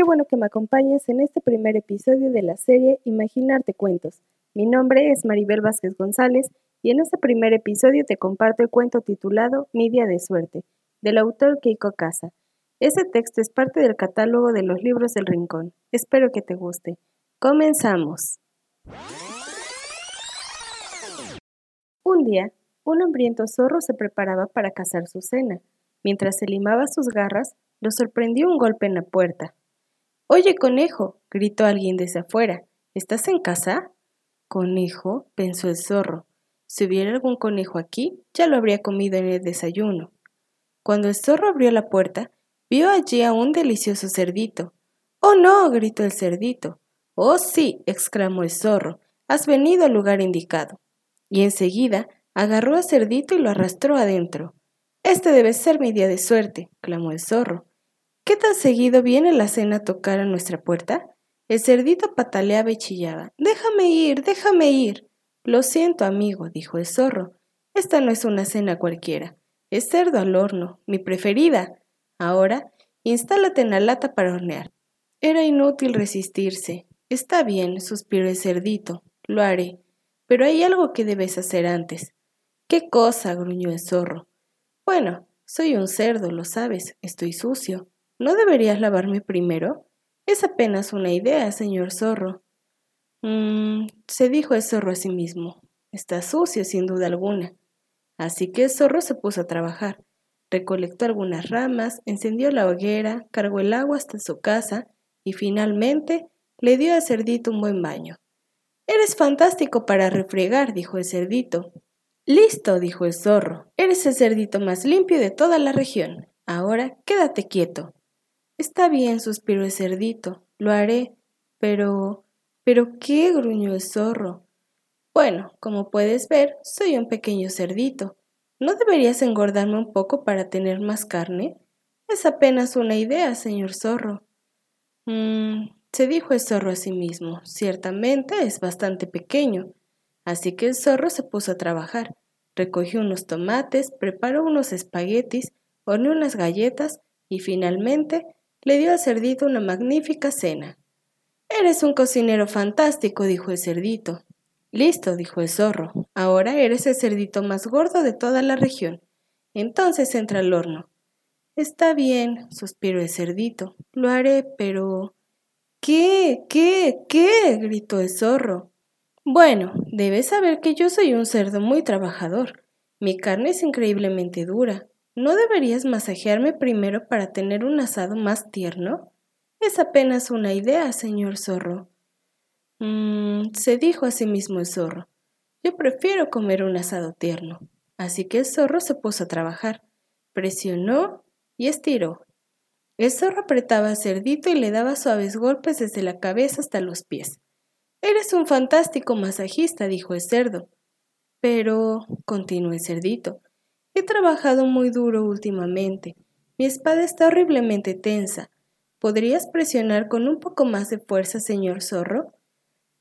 Qué bueno que me acompañes en este primer episodio de la serie Imaginarte Cuentos. Mi nombre es Maribel Vázquez González y en este primer episodio te comparto el cuento titulado Mi día de suerte, del autor Keiko Casa. Ese texto es parte del catálogo de los libros del Rincón. Espero que te guste. Comenzamos. Un día, un hambriento zorro se preparaba para cazar su cena. Mientras se limaba sus garras, lo sorprendió un golpe en la puerta. Oye, conejo, gritó alguien desde afuera. ¿Estás en casa? Conejo, pensó el zorro. Si hubiera algún conejo aquí, ya lo habría comido en el desayuno. Cuando el zorro abrió la puerta, vio allí a un delicioso cerdito. ¡Oh, no! gritó el cerdito. Oh, sí, exclamó el zorro. Has venido al lugar indicado. Y enseguida agarró al cerdito y lo arrastró adentro. Este debe ser mi día de suerte, clamó el zorro. ¿Qué tan seguido viene la cena a tocar a nuestra puerta? El cerdito pataleaba y chillaba. Déjame ir, déjame ir. Lo siento, amigo, dijo el zorro. Esta no es una cena cualquiera. Es cerdo al horno, mi preferida. Ahora, instálate en la lata para hornear. Era inútil resistirse. Está bien, suspiró el cerdito. Lo haré. Pero hay algo que debes hacer antes. ¿Qué cosa? gruñó el zorro. Bueno, soy un cerdo, lo sabes. Estoy sucio. ¿No deberías lavarme primero? Es apenas una idea, señor zorro. Mmm, se dijo el zorro a sí mismo. Está sucio, sin duda alguna. Así que el zorro se puso a trabajar. Recolectó algunas ramas, encendió la hoguera, cargó el agua hasta su casa y finalmente le dio al cerdito un buen baño. Eres fantástico para refregar, dijo el cerdito. Listo, dijo el zorro. Eres el cerdito más limpio de toda la región. Ahora quédate quieto. Está bien, suspiró el cerdito, lo haré, pero... ¿Pero qué? gruñó el zorro. Bueno, como puedes ver, soy un pequeño cerdito. ¿No deberías engordarme un poco para tener más carne? Es apenas una idea, señor zorro. Mmm, se dijo el zorro a sí mismo. Ciertamente es bastante pequeño. Así que el zorro se puso a trabajar. Recogió unos tomates, preparó unos espaguetis, horneó unas galletas y finalmente le dio al cerdito una magnífica cena. Eres un cocinero fantástico, dijo el cerdito. Listo, dijo el zorro. Ahora eres el cerdito más gordo de toda la región. Entonces entra al horno. Está bien, suspiró el cerdito. Lo haré, pero. ¿Qué? ¿Qué? ¿Qué? gritó el zorro. Bueno, debes saber que yo soy un cerdo muy trabajador. Mi carne es increíblemente dura. ¿No deberías masajearme primero para tener un asado más tierno? Es apenas una idea, señor zorro. Mmm, se dijo a sí mismo el zorro. Yo prefiero comer un asado tierno. Así que el zorro se puso a trabajar. Presionó y estiró. El zorro apretaba al cerdito y le daba suaves golpes desde la cabeza hasta los pies. Eres un fantástico masajista, dijo el cerdo. Pero, continuó el cerdito, He trabajado muy duro últimamente. Mi espada está horriblemente tensa. ¿Podrías presionar con un poco más de fuerza, señor zorro?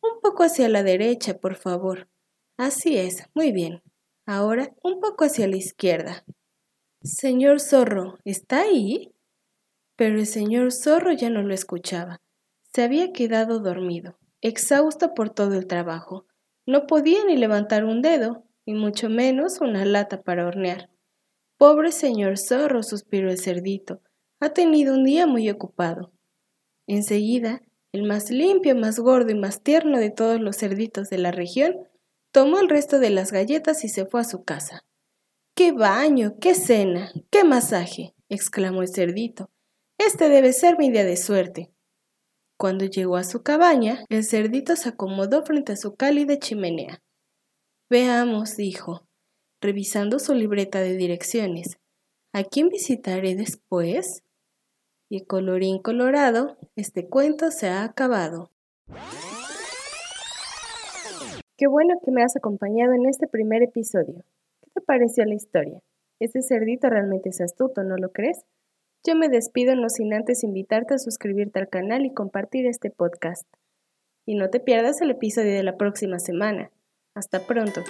Un poco hacia la derecha, por favor. Así es, muy bien. Ahora un poco hacia la izquierda. Señor zorro, ¿está ahí? Pero el señor zorro ya no lo escuchaba. Se había quedado dormido, exhausto por todo el trabajo. No podía ni levantar un dedo, y mucho menos una lata para hornear. Pobre señor zorro, suspiró el cerdito, ha tenido un día muy ocupado. Enseguida, el más limpio, más gordo y más tierno de todos los cerditos de la región, tomó el resto de las galletas y se fue a su casa. ¡Qué baño! ¡Qué cena! ¡Qué masaje! exclamó el cerdito. Este debe ser mi día de suerte. Cuando llegó a su cabaña, el cerdito se acomodó frente a su cálida chimenea. Veamos, dijo, revisando su libreta de direcciones. ¿A quién visitaré después? Y colorín colorado, este cuento se ha acabado. Qué bueno que me has acompañado en este primer episodio. ¿Qué te pareció la historia? Este cerdito realmente es astuto, ¿no lo crees? Yo me despido no sin antes invitarte a suscribirte al canal y compartir este podcast. Y no te pierdas el episodio de la próxima semana. Hasta pronto.